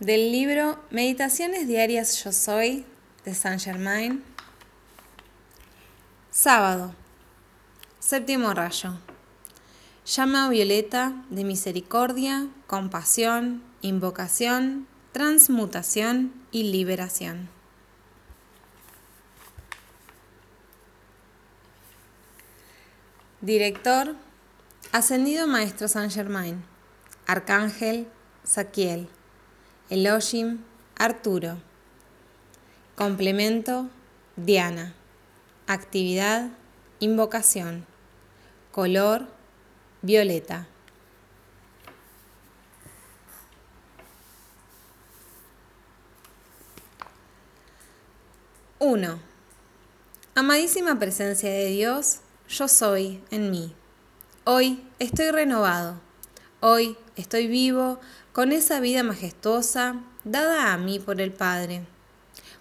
del libro Meditaciones Diarias Yo Soy de Saint Germain. Sábado, séptimo rayo. Llama violeta de misericordia, compasión, invocación, transmutación y liberación. Director, Ascendido Maestro Saint Germain. Arcángel, Saquiel. Elohim, Arturo. Complemento, Diana. Actividad, invocación. Color, violeta. Uno. Amadísima presencia de Dios, yo soy en mí. Hoy estoy renovado. Hoy estoy vivo con esa vida majestuosa dada a mí por el Padre.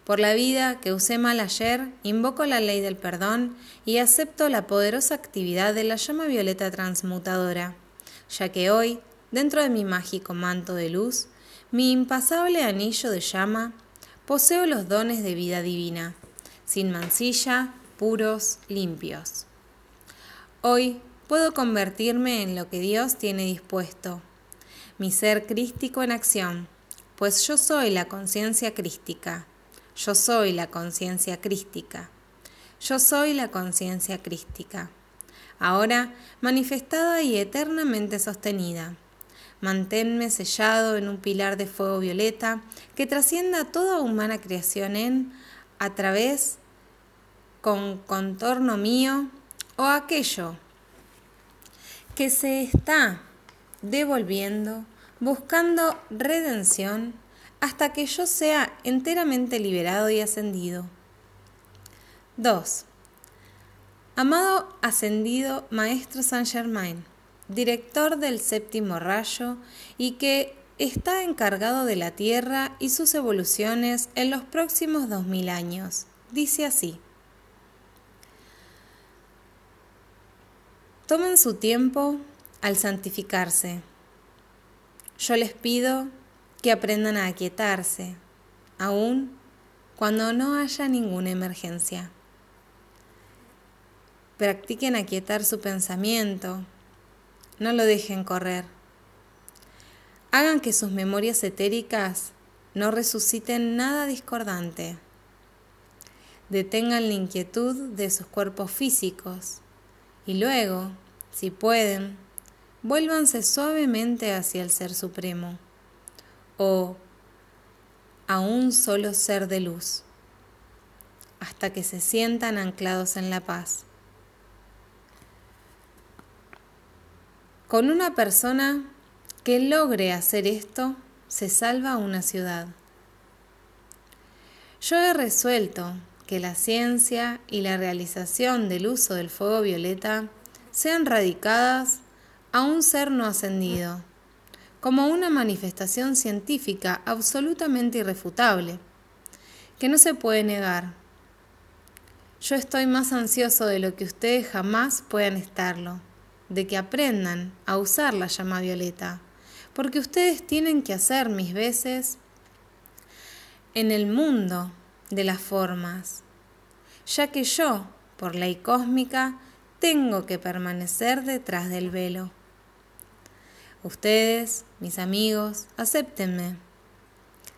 Por la vida que usé mal ayer, invoco la ley del perdón y acepto la poderosa actividad de la llama violeta transmutadora, ya que hoy, dentro de mi mágico manto de luz, mi impasable anillo de llama, poseo los dones de vida divina, sin mancilla, puros, limpios. Hoy puedo convertirme en lo que Dios tiene dispuesto, mi ser crístico en acción, pues yo soy la conciencia crística. Yo soy la conciencia crística. Yo soy la conciencia crística. Ahora manifestada y eternamente sostenida. Manténme sellado en un pilar de fuego violeta que trascienda toda humana creación en, a través, con contorno mío o aquello que se está devolviendo, buscando redención, hasta que yo sea enteramente liberado y ascendido. 2. Amado ascendido Maestro Saint Germain, director del séptimo rayo y que está encargado de la Tierra y sus evoluciones en los próximos dos mil años. Dice así. Tomen su tiempo al santificarse. Yo les pido que aprendan a aquietarse, aun cuando no haya ninguna emergencia. Practiquen aquietar su pensamiento, no lo dejen correr. Hagan que sus memorias etéricas no resuciten nada discordante. Detengan la inquietud de sus cuerpos físicos y luego, si pueden, vuélvanse suavemente hacia el Ser Supremo o a un solo ser de luz, hasta que se sientan anclados en la paz. Con una persona que logre hacer esto, se salva una ciudad. Yo he resuelto que la ciencia y la realización del uso del fuego violeta sean radicadas a un ser no ascendido, como una manifestación científica absolutamente irrefutable, que no se puede negar. Yo estoy más ansioso de lo que ustedes jamás puedan estarlo, de que aprendan a usar la llama violeta, porque ustedes tienen que hacer mis veces en el mundo de las formas, ya que yo, por ley cósmica, tengo que permanecer detrás del velo. Ustedes, mis amigos, acéptenme.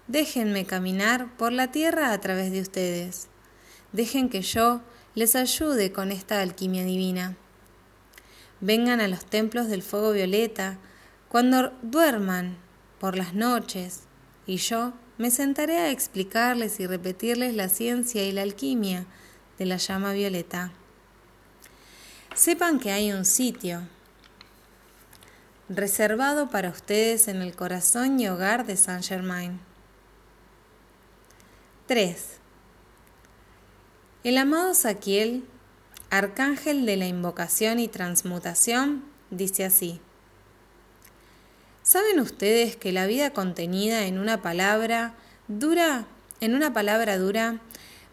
Déjenme caminar por la tierra a través de ustedes. Dejen que yo les ayude con esta alquimia divina. Vengan a los templos del fuego violeta cuando duerman por las noches y yo me sentaré a explicarles y repetirles la ciencia y la alquimia de la llama violeta. Sepan que hay un sitio reservado para ustedes en el corazón y hogar de Saint Germain. 3. El amado Saquiel, arcángel de la invocación y transmutación, dice así. ¿Saben ustedes que la vida contenida en una palabra dura, en una palabra dura,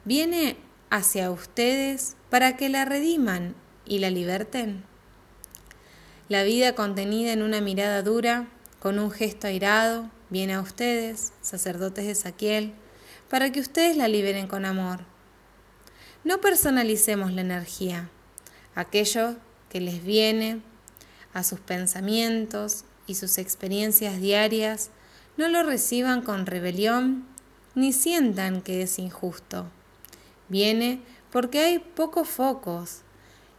viene hacia ustedes para que la rediman y la liberten? La vida contenida en una mirada dura, con un gesto airado, viene a ustedes, sacerdotes de Saquiel, para que ustedes la liberen con amor. No personalicemos la energía. Aquello que les viene a sus pensamientos y sus experiencias diarias, no lo reciban con rebelión ni sientan que es injusto. Viene porque hay pocos focos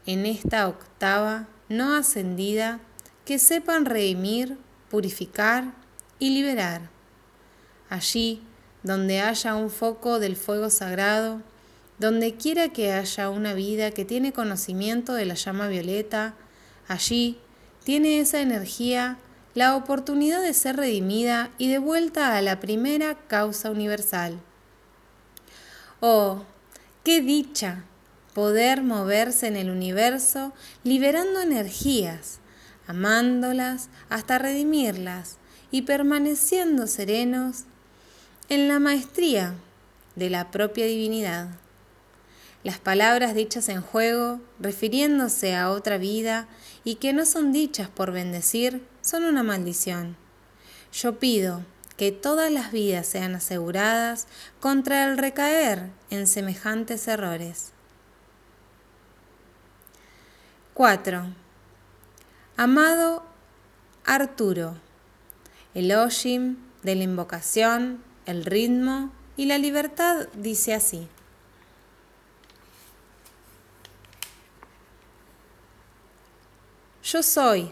en esta octava no ascendida que sepan redimir, purificar y liberar. Allí donde haya un foco del fuego sagrado, donde quiera que haya una vida que tiene conocimiento de la llama violeta, allí tiene esa energía la oportunidad de ser redimida y de vuelta a la primera causa universal. Oh, qué dicha poder moverse en el universo liberando energías, amándolas hasta redimirlas y permaneciendo serenos en la maestría de la propia divinidad. Las palabras dichas en juego, refiriéndose a otra vida y que no son dichas por bendecir, son una maldición. Yo pido que todas las vidas sean aseguradas contra el recaer en semejantes errores. 4. Amado Arturo, el Oshim de la invocación el ritmo y la libertad dice así. Yo soy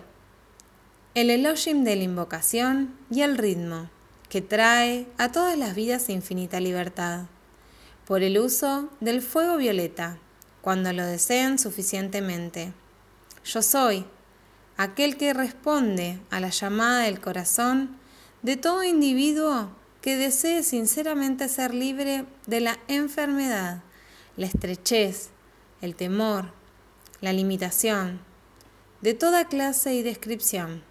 el Elohim de la invocación y el ritmo que trae a todas las vidas infinita libertad, por el uso del fuego violeta, cuando lo deseen suficientemente. Yo soy aquel que responde a la llamada del corazón de todo individuo que desee sinceramente ser libre de la enfermedad, la estrechez, el temor, la limitación, de toda clase y descripción.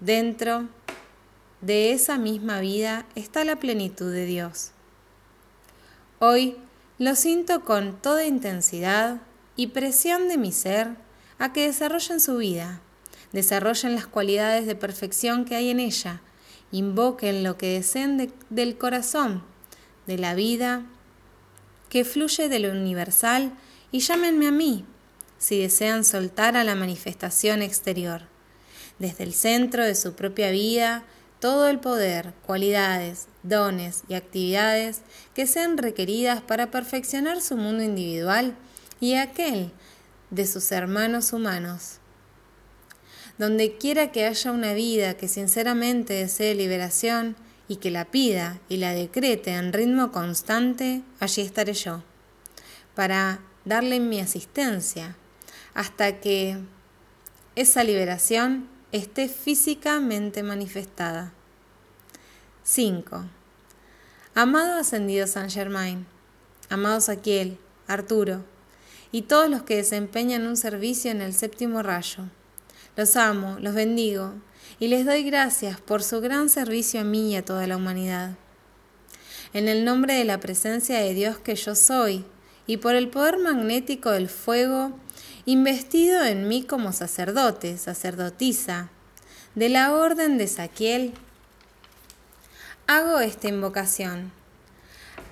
Dentro de esa misma vida está la plenitud de Dios. Hoy lo siento con toda intensidad y presión de mi ser a que desarrollen su vida, desarrollen las cualidades de perfección que hay en ella, invoquen lo que deseen del corazón, de la vida, que fluye de lo universal, y llámenme a mí, si desean soltar a la manifestación exterior. Desde el centro de su propia vida, todo el poder, cualidades, dones y actividades que sean requeridas para perfeccionar su mundo individual y aquel de sus hermanos humanos. Donde quiera que haya una vida que sinceramente desee liberación y que la pida y la decrete en ritmo constante, allí estaré yo, para darle mi asistencia, hasta que esa liberación esté físicamente manifestada. 5. Amado ascendido San Germain, amado Saquiel, Arturo, y todos los que desempeñan un servicio en el séptimo rayo. Los amo, los bendigo y les doy gracias por su gran servicio a mí y a toda la humanidad. En el nombre de la presencia de Dios que yo soy y por el poder magnético del fuego investido en mí como sacerdote, sacerdotisa, de la orden de Saquiel, hago esta invocación.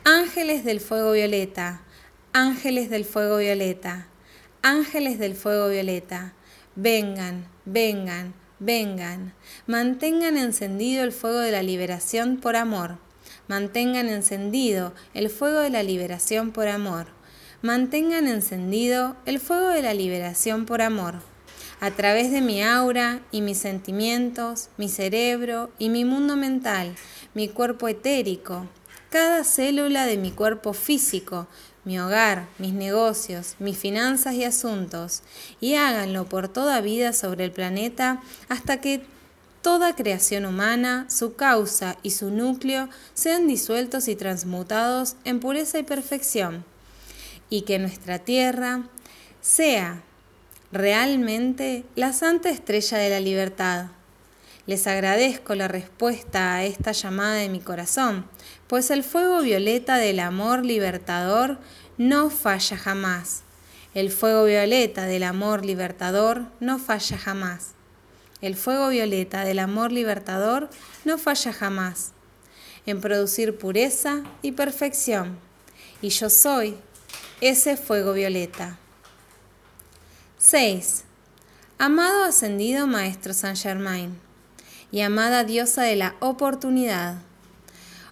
Ángeles del fuego violeta, ángeles del fuego violeta, ángeles del fuego violeta, Vengan, vengan, vengan. Mantengan encendido el fuego de la liberación por amor. Mantengan encendido el fuego de la liberación por amor. Mantengan encendido el fuego de la liberación por amor. A través de mi aura y mis sentimientos, mi cerebro y mi mundo mental, mi cuerpo etérico, cada célula de mi cuerpo físico, mi hogar, mis negocios, mis finanzas y asuntos, y háganlo por toda vida sobre el planeta hasta que toda creación humana, su causa y su núcleo sean disueltos y transmutados en pureza y perfección, y que nuestra tierra sea realmente la santa estrella de la libertad. Les agradezco la respuesta a esta llamada de mi corazón, pues el fuego violeta del amor libertador no falla jamás. El fuego violeta del amor libertador no falla jamás. el fuego violeta del amor libertador no falla jamás en producir pureza y perfección. Y yo soy ese fuego violeta. 6. Amado ascendido Maestro Saint Germain y amada diosa de la oportunidad,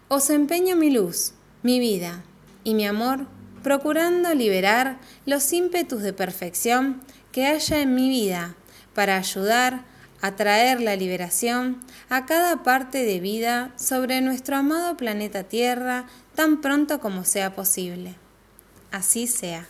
os empeño mi luz, mi vida y mi amor procurando liberar los ímpetus de perfección que haya en mi vida para ayudar a traer la liberación a cada parte de vida sobre nuestro amado planeta Tierra tan pronto como sea posible. Así sea.